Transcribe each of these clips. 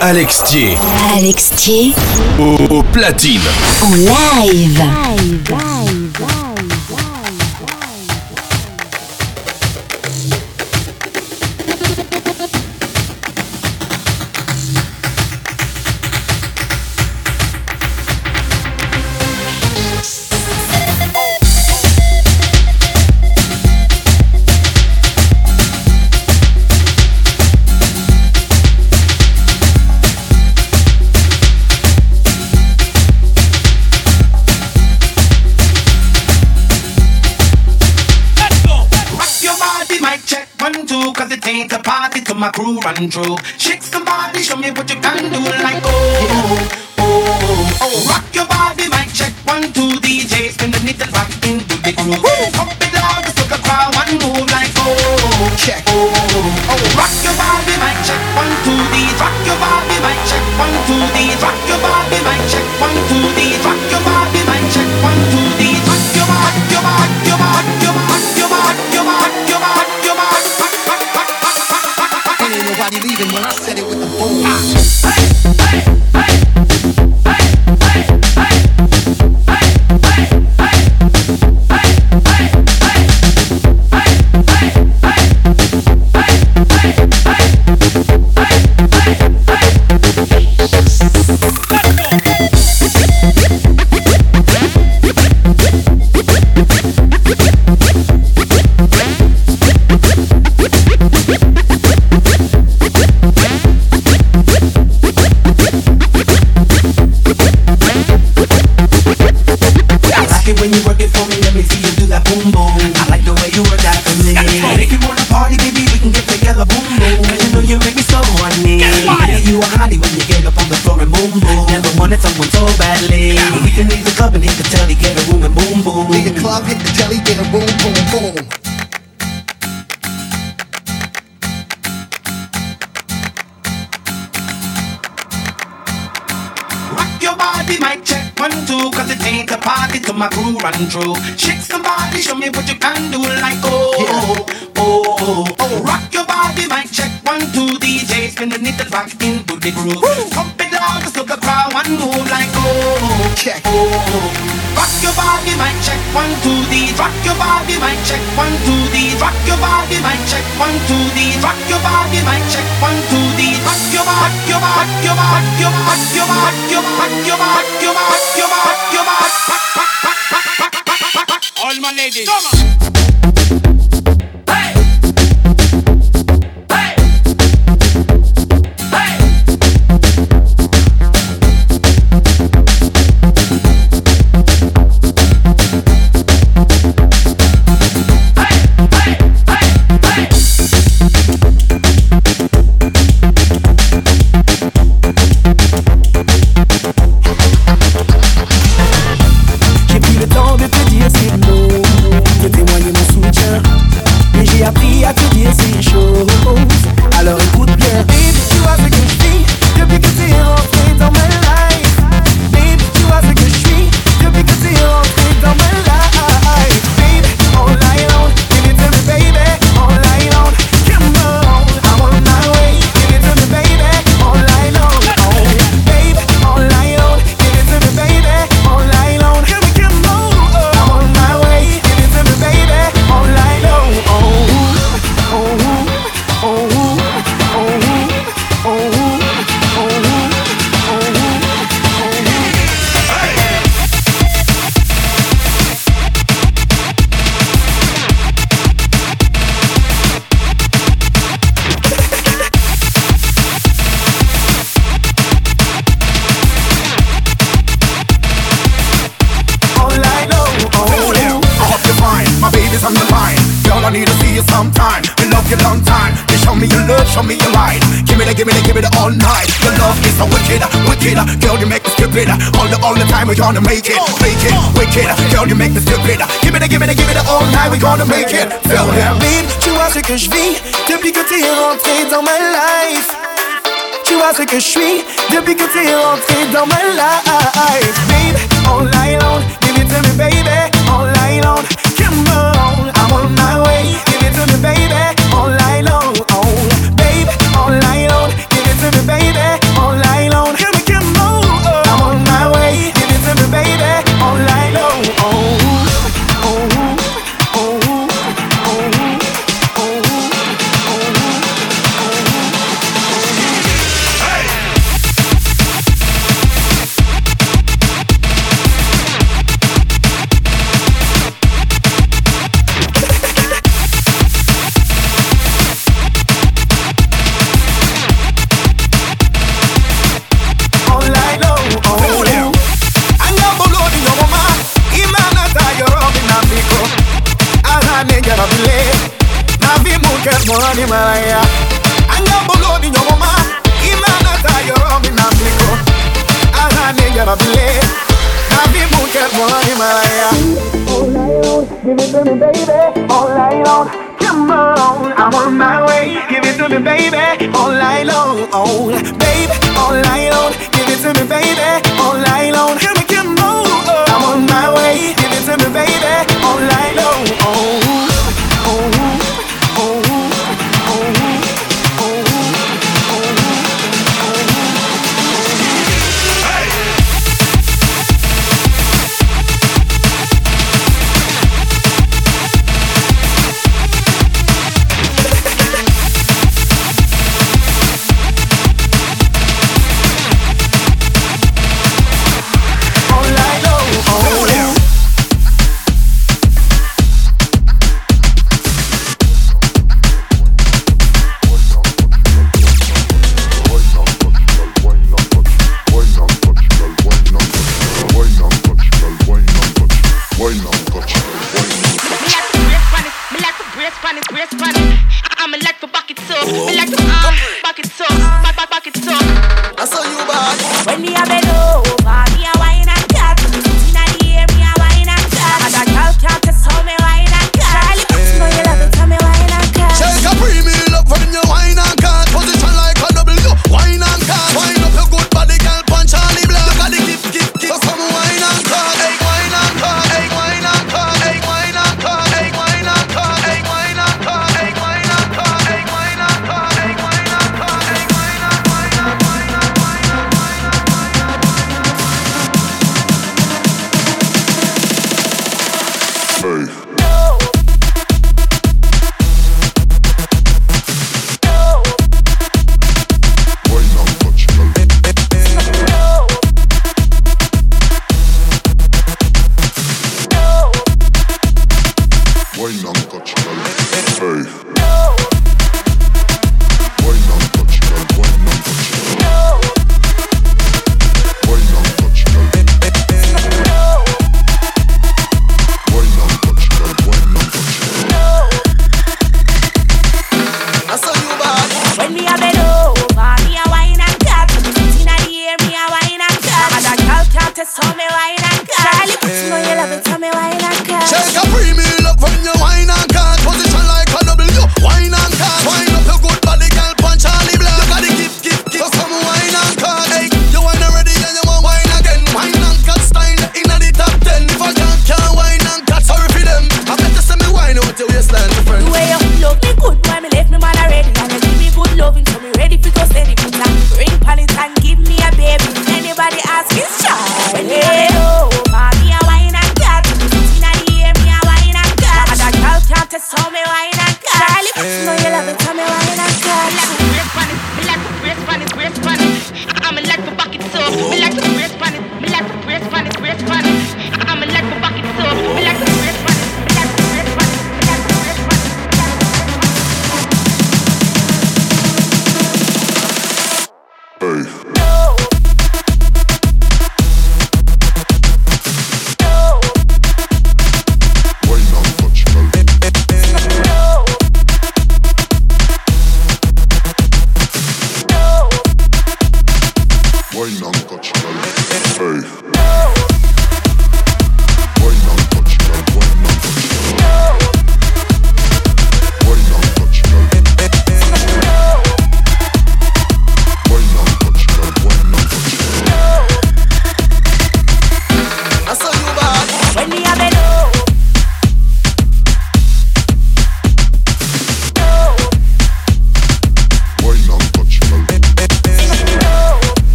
Alex Thier. Alex Thier. Au, platine. En live. live, live, live. control.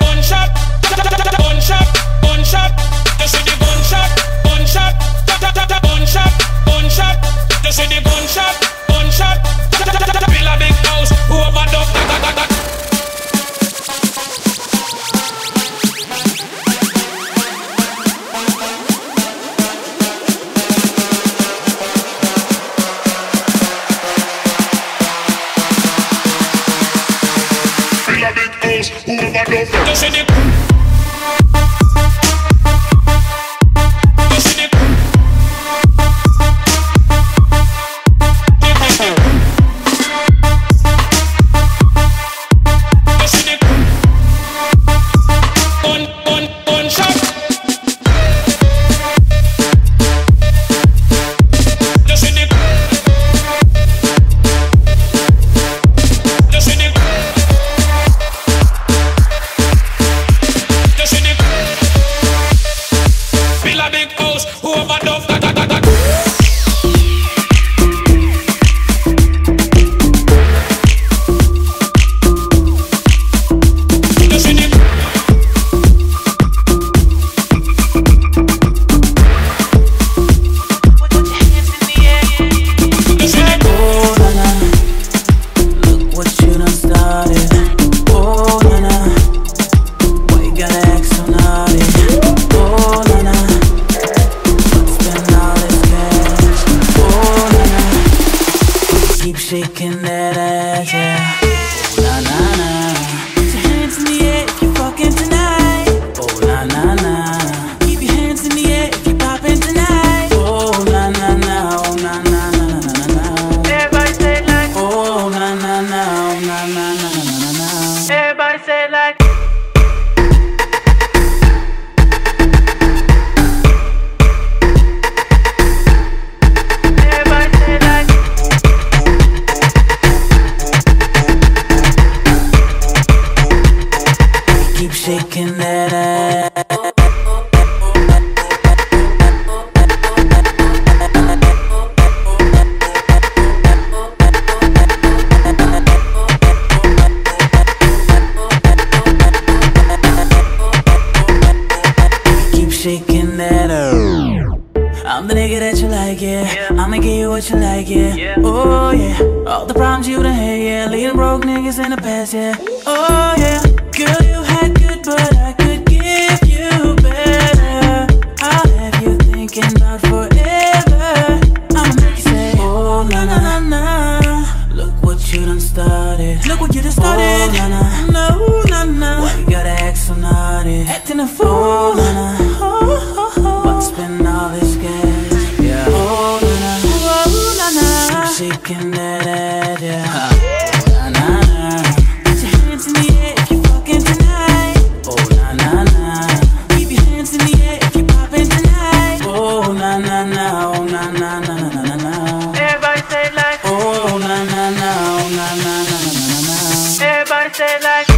Gunshot, gunshot, gunshot. The gunshot, gunshot, gunshot, gunshot. The gunshot. 힘내라 이제 난 na na, oh na na na. Everybody say like. Oh na na na, oh na na na na na na. Everybody say like.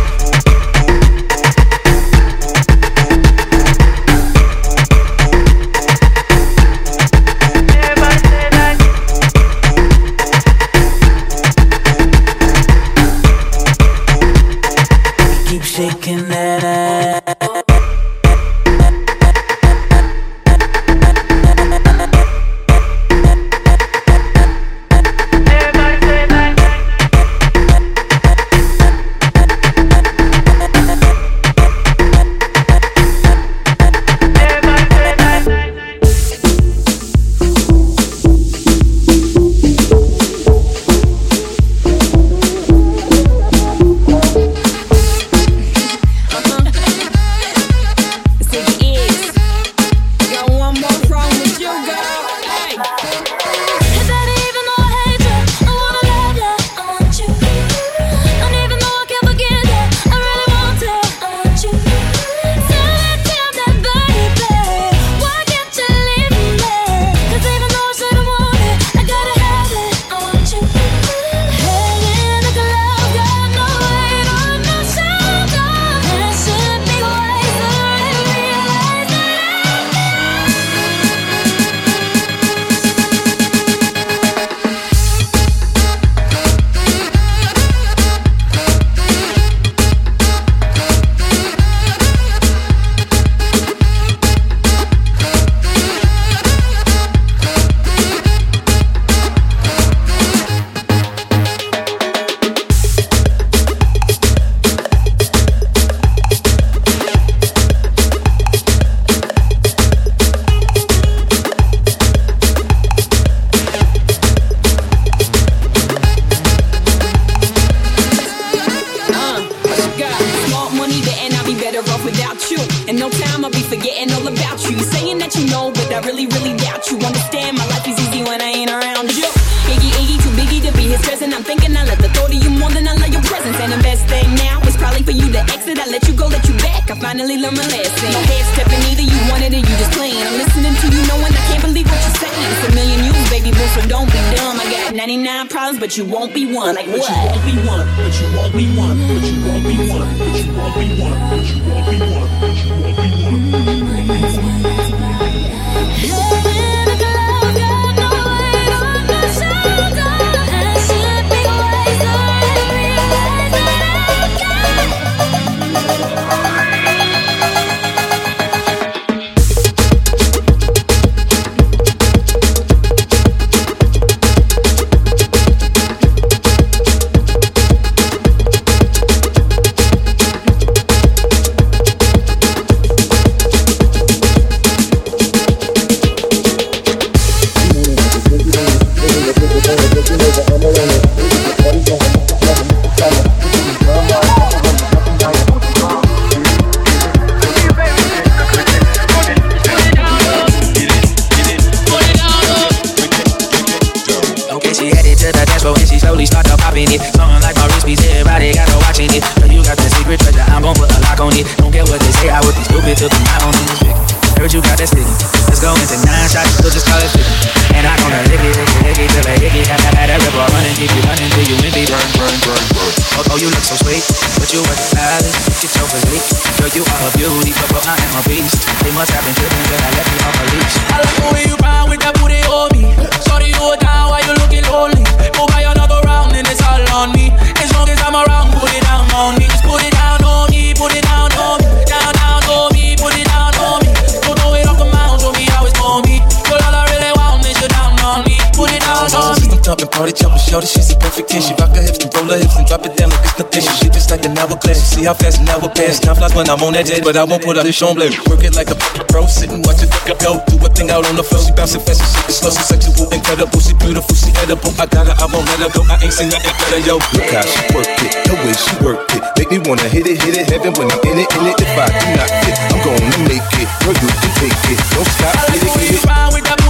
intention. Rock her hips and roll her hips and drop it down like it's nothing. She shit just like an hourglass. You see how fast an hour passes. Time flies when I'm on that jet, but I won't put out this show blade. Work it like a pro, sitting watch it go. Do a thing out on the floor. She bouncing fast, she shit slow, so sexual, incredible, she beautiful, she edible. I got her, I won't let her go. I ain't seen nothing better, yo. Look how she work it, the way she work it. Make me wanna hit it, hit it, heaven when I'm in it, in it. If I do not fit, I'm gonna make it. Girl, you can take it. Don't stop, get it, get it.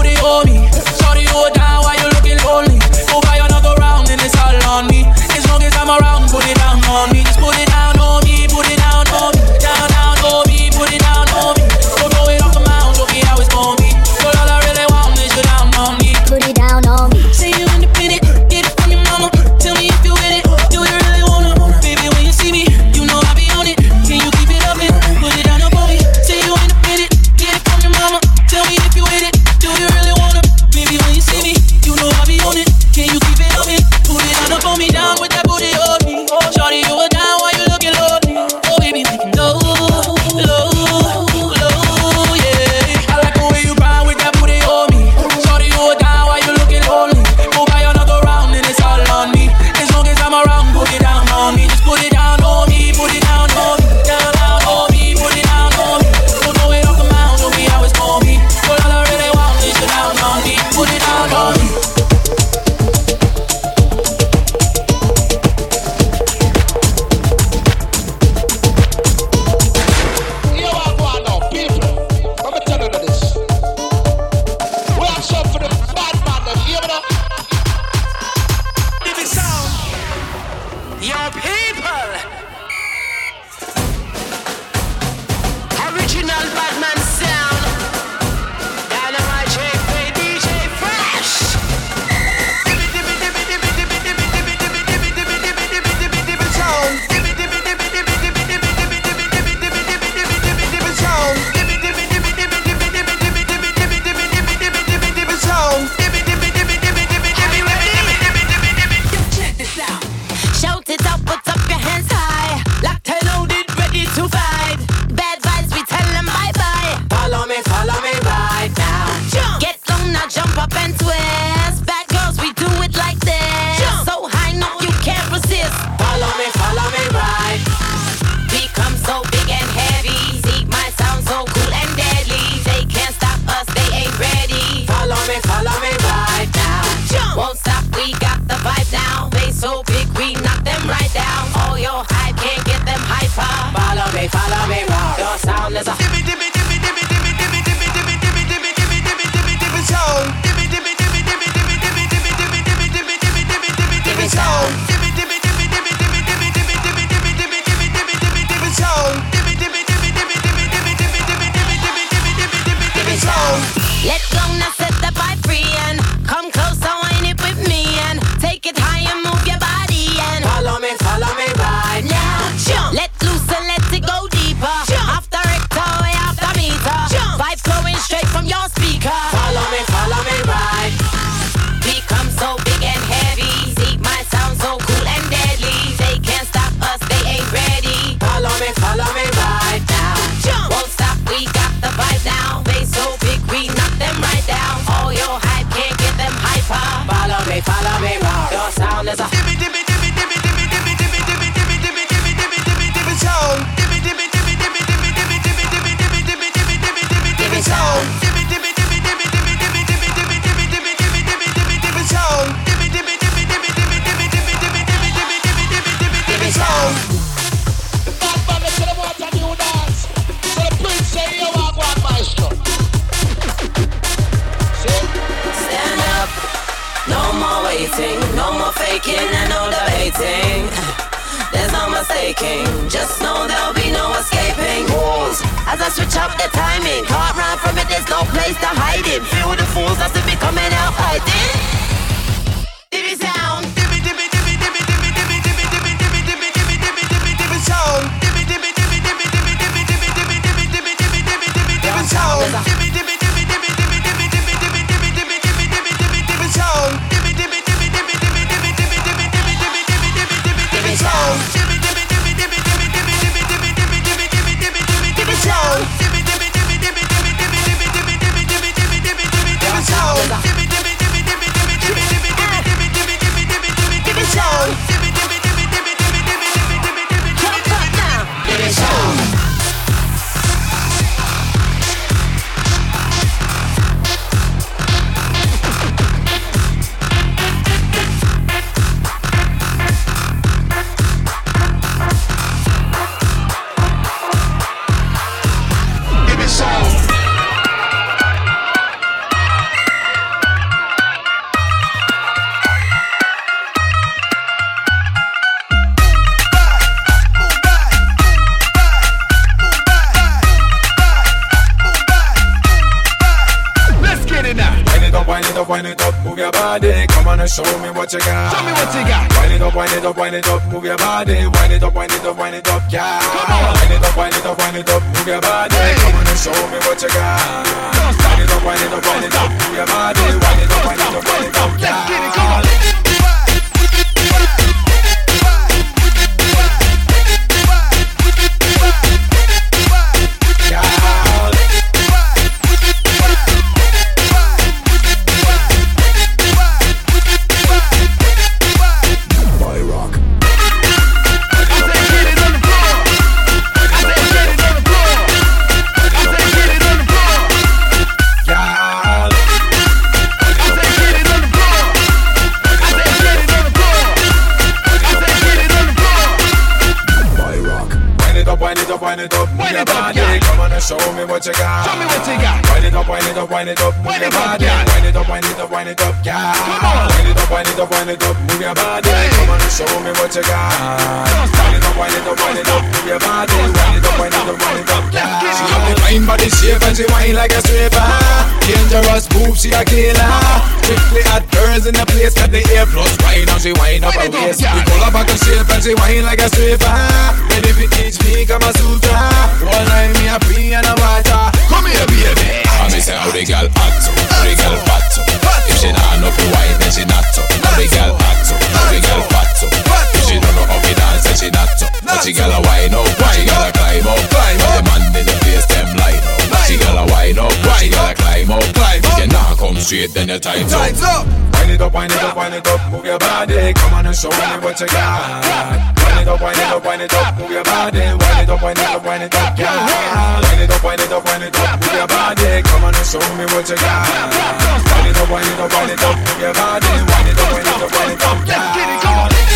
on me. As long as I'm around, put it down on me. Just put it down. Follow me. Faking and no debating. There's no mistaking, just know there'll be no escaping. Rules as I switch up the timing. Can't run from it, there's no place to hide it. Feel the fools as if it coming out fighting. Dibby sound, dibby dibby dibby dibby dibby dibby dibby dibby dibby dibby dibby dibby dibby dibby sound. Dibby dibby dibby dibby dibby dibby dibby dibby dibby dibby dibby dibby dibby sound. Dibby dibby dibby dibby dibby dibby dibby dibby dibby dibby sound. Show. Body. Come on and show me what you got. Show me what you got. Wind it up, wind it up, wind it up, move your body. Wind it up, wind it up, wind it up, yeah. Come on. Wind it up, wind it up, wind it up, move your body. Come on and show me what you got. Wind it up, wind it up, wind it up, move your body. Wind it up, wind it up, wind it up, yeah. Let's get it, come on. What you got. Show me what you got. Wind it up, wind it up, wind it up, move your body. Wind it up, wind it up, wind it up, yeah. Come. Wind it up, wind it up, wind it up, move your body. Come on show me what you got. Wind it up, wind it up, wind it up, move your body. Wind it up, wind it up, wind it up, yeah. She have the fine body shape and she whine like a stripper. Dangerous move, she a killer. Strictly hot girls in the place got the A plus wine and she whine up her waist. We pull her back and shape and she whine like a stripper. Ready fi teach me Kama Sutra. One night me a free and a water. Come here, baby. And me say how the girl act so, how the girl fat so. If she nah know fi wine, then she not so. How the girl act so, how the girl fat so. If she don't know how fi dance, then she not so. But she girl a wine up, but she girl a climb up. Up. The man in the place them line up. But she girl a wine up, but she girl a climb up. If you nah come straight, then you tight up. Up. Wind it up, wind it up, wind it up, move your body. Come on and show me what you got. It up, wind it up, wind it up, move your body. Wind it up, wind it up, wind it up, yeah. Wind it up, wind it up, wind it up, move your body. Come on and show me what you got. Wind it up, wind it up, wind it up, move your body. Wind it up, wind it up, wind it up, yeah.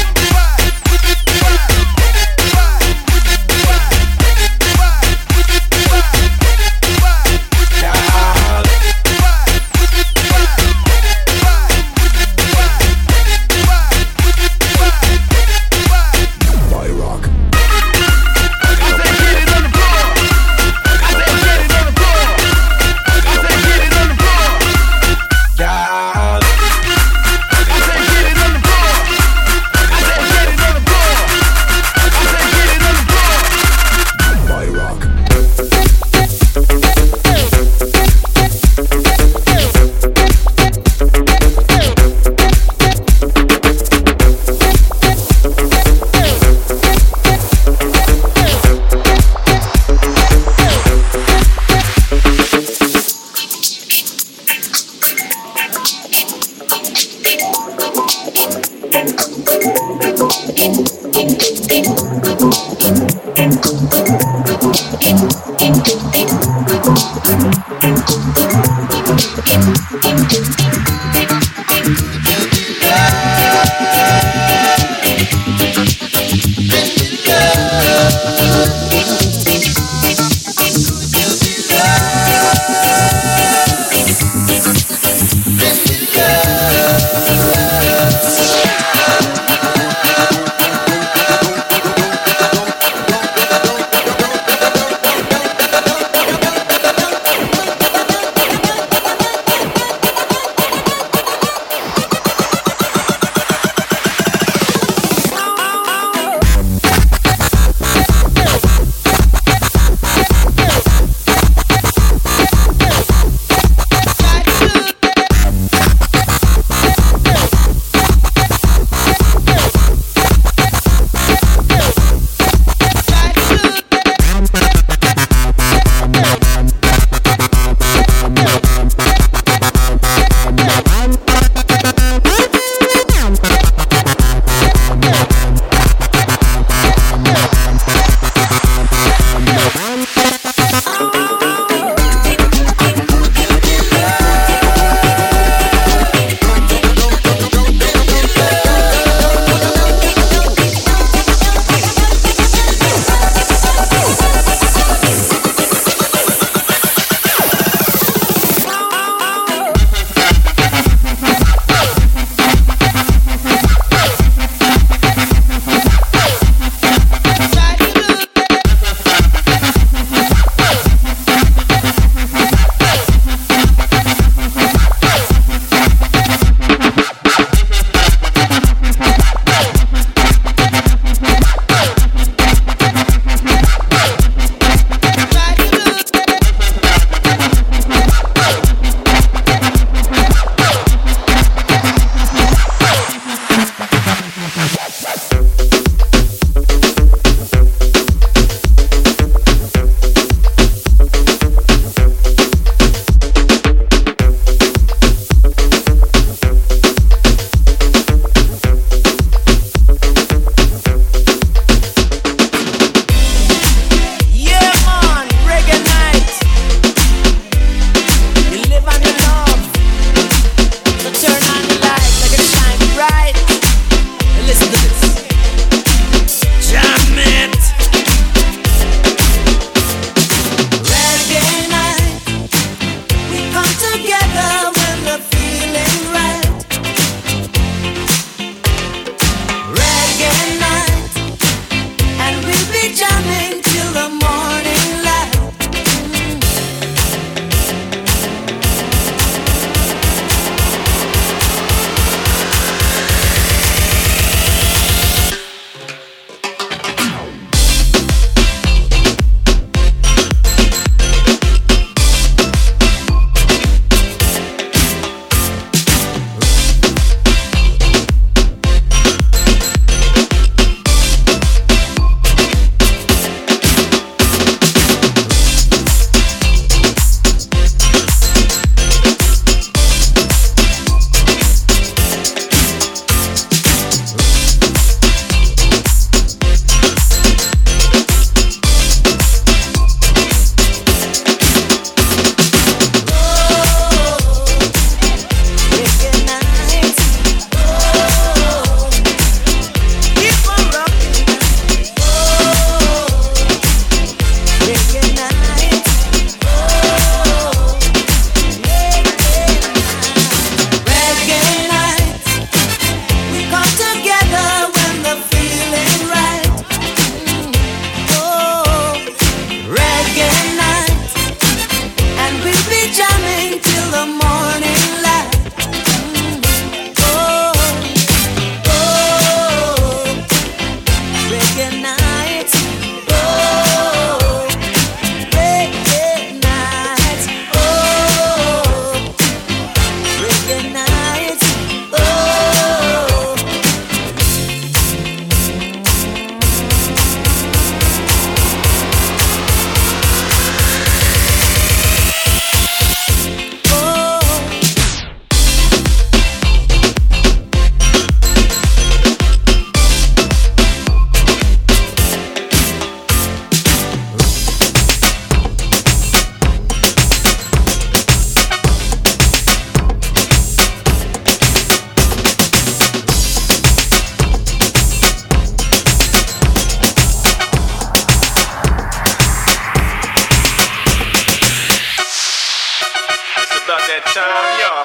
that time, y'all.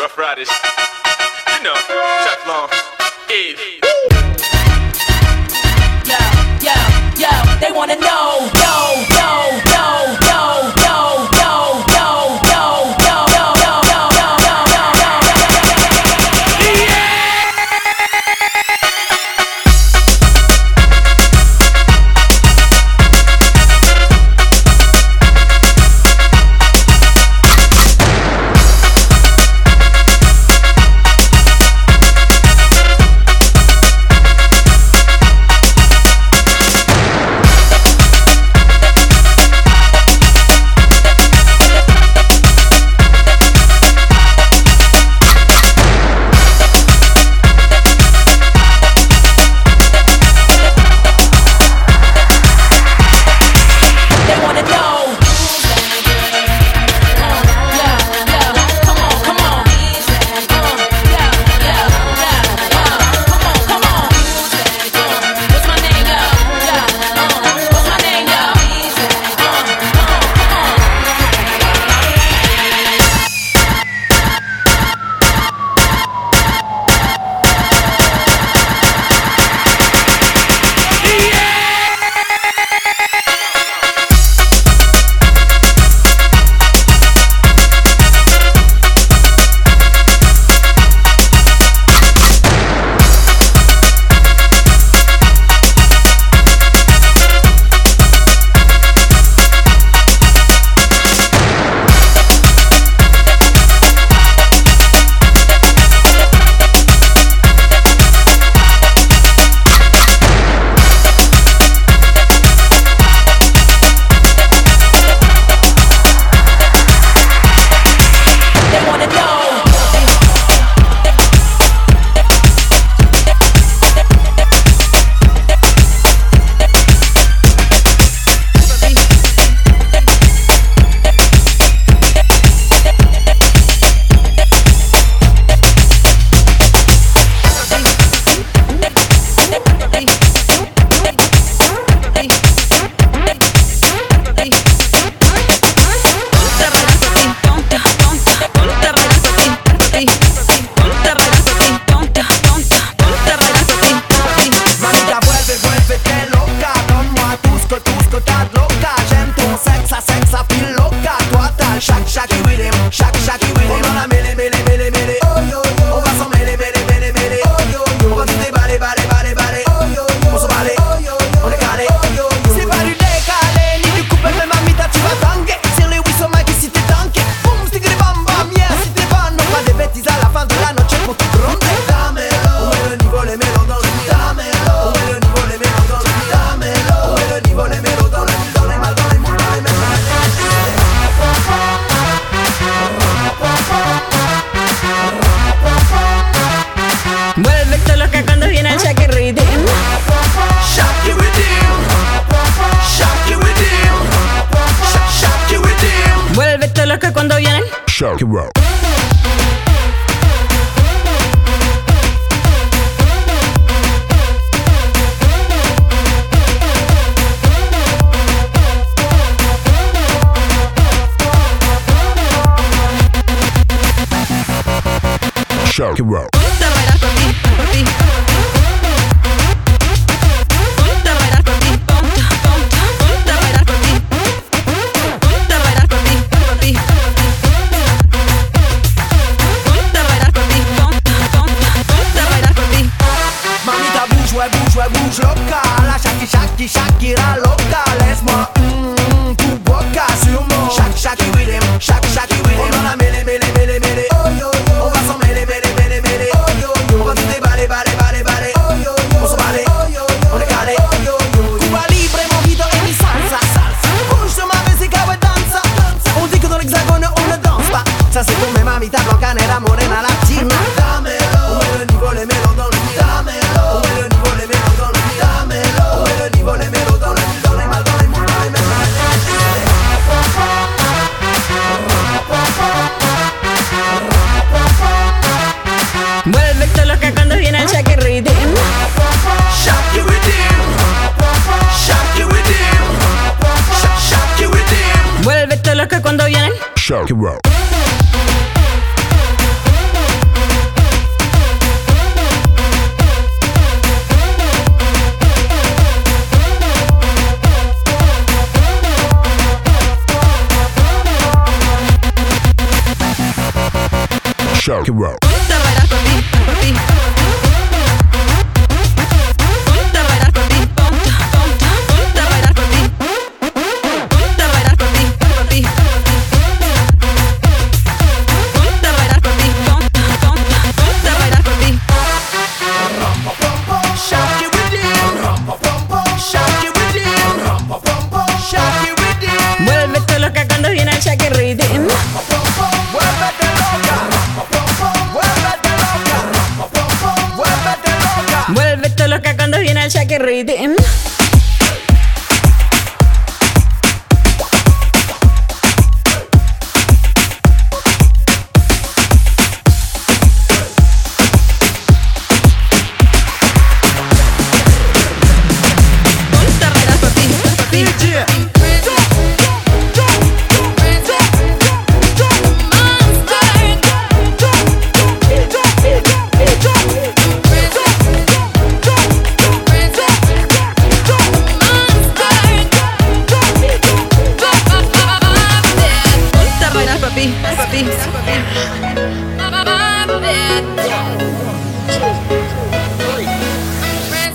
Ruff Ryders. You know, Teflon. Eve. Yo, yo, yo, they wanna know, know, know. rock and roll. Show. Row. Show. Row.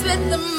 With the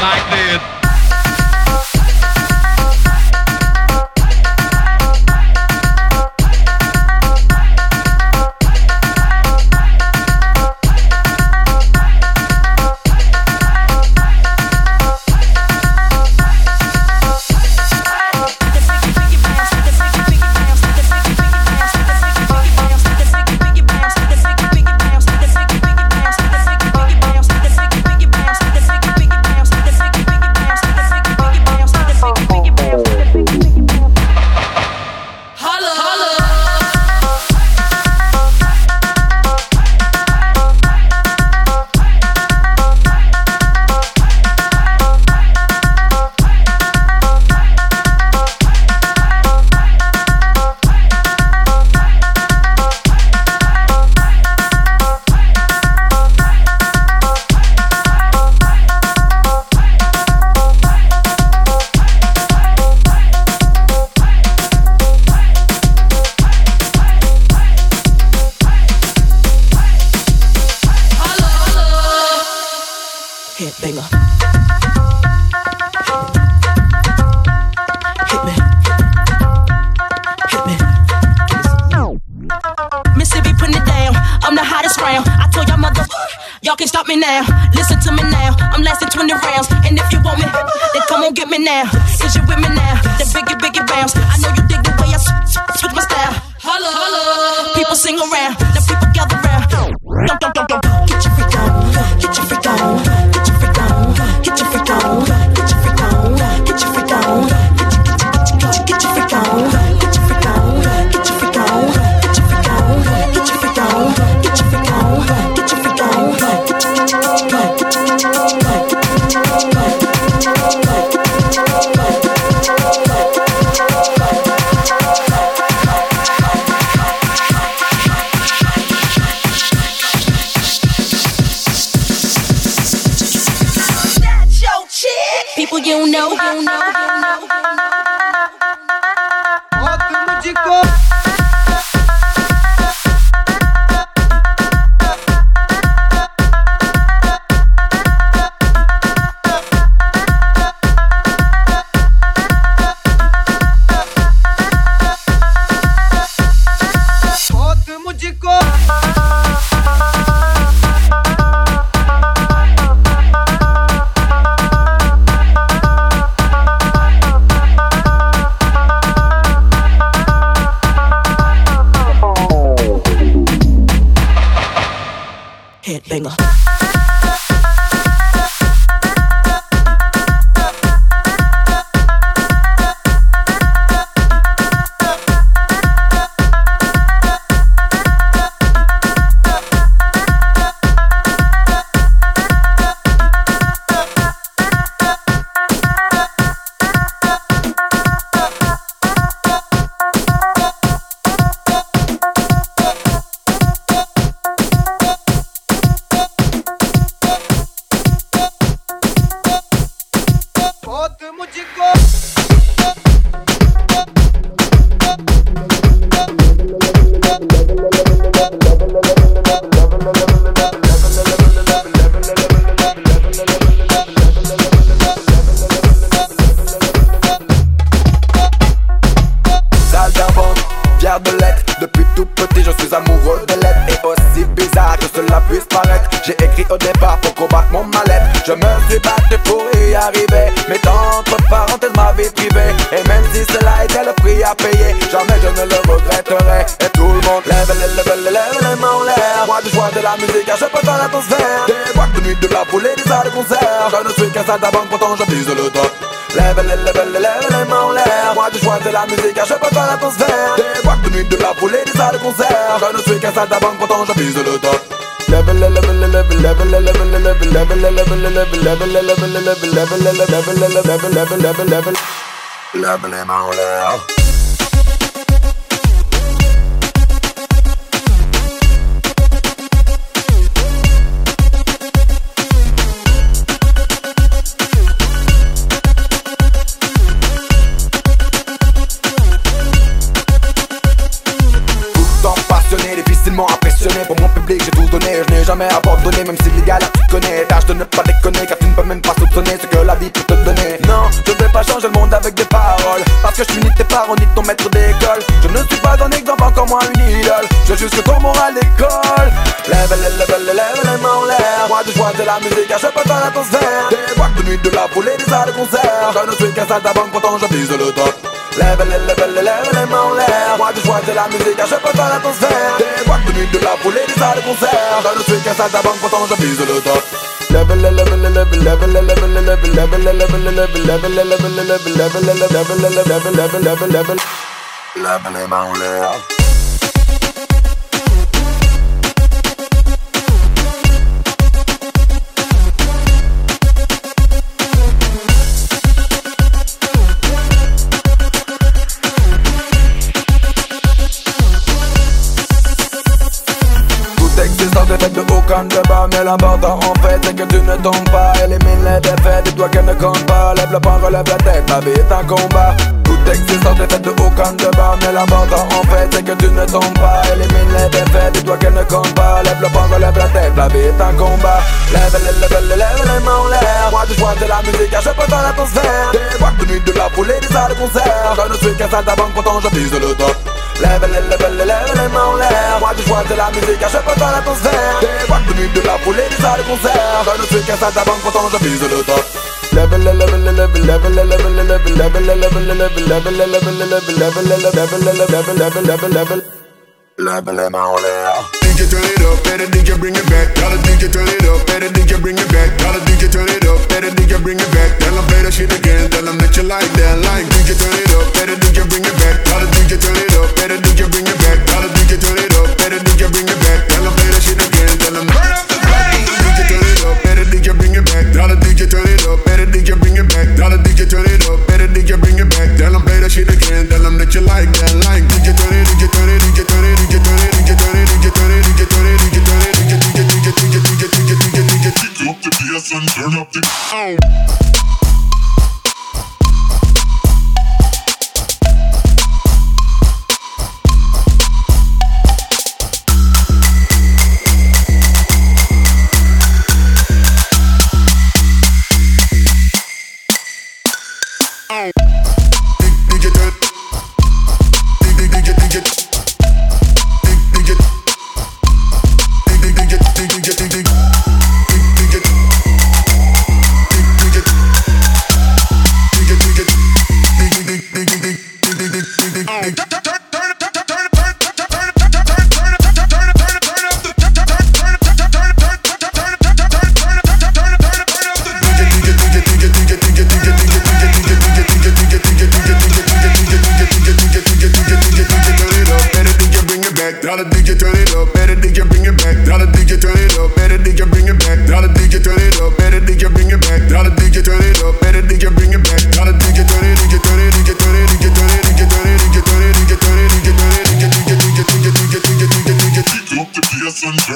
like this. Around. pasada van soupçonner ce que la vie peut te donner. Non, je vais pas changer le monde avec des paroles. Parce que je suis ni tes parents ni ton maître d'école. Je ne suis pas un exemple, encore moins une idole. Je juste que ton moral école Lève, lève, lève, lève les mains en l'air. Moi de joie de la musique, je peux dans l'atmosphère. Des boîtes de nuit, de la foule et des salles de concert. Je ne suis qu'un salle d'avant, pourtant je le top. Lève, lève, lève, lève les mains en l'air Choisis la musique, je peux faire l'atmosphère Des boîtes de nuit, de la foule et des salles de concert Je ne suis qu'un salle banque, pourtant je vise le top Lève les, lève les, lève les, lève les, lève les, lève les, lève les, lève les, lève les, lève les, lève les, lève les, lève faite de aucun débat Mais l'important en fait c'est que tu ne tombes pas. Élimine les défaites, dis-toi qu'elles ne comptent pas. Lève le poing, relève la tête, la vie est un combat. Toute existence est faite de aucun débat Mais l'important en fait c'est que tu ne tombes pas. Élimine les défaites, dis-toi qu'elles ne comptent pas. Lève le poing, relève la tête, la vie est un combat. Lève lève les, lève les mains en l'air Moi je choisis la musique, je peux dans l'atmosphère. Des boîtes de nuit, de la foule et des salles de concert. Je ne suis qu'un salle banque, pourtant je vise le top Lève lève les, lève les mains en l'air Moi je choisis la musique, je peux dans l'atmosphère Des boîtes de nuit, de la foule et des salles de concert Je ne suis qu'un salle banque, pourtant je vise le top Lève les, lève les, lève les, lève les, lève les, lève les, lève les, lève les, lève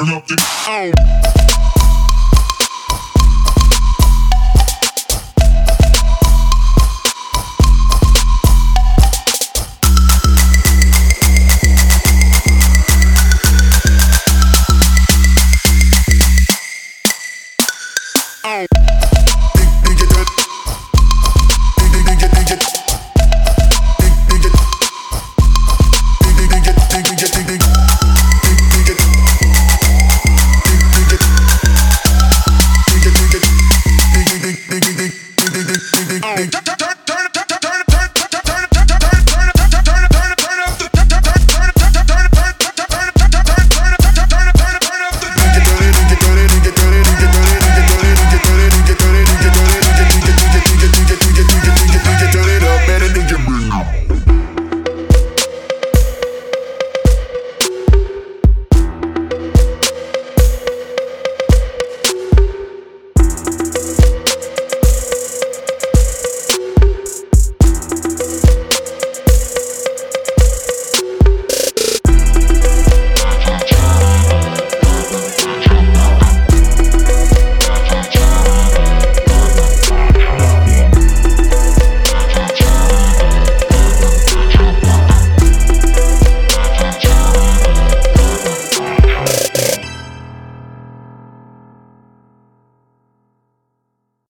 turn up the. Oh.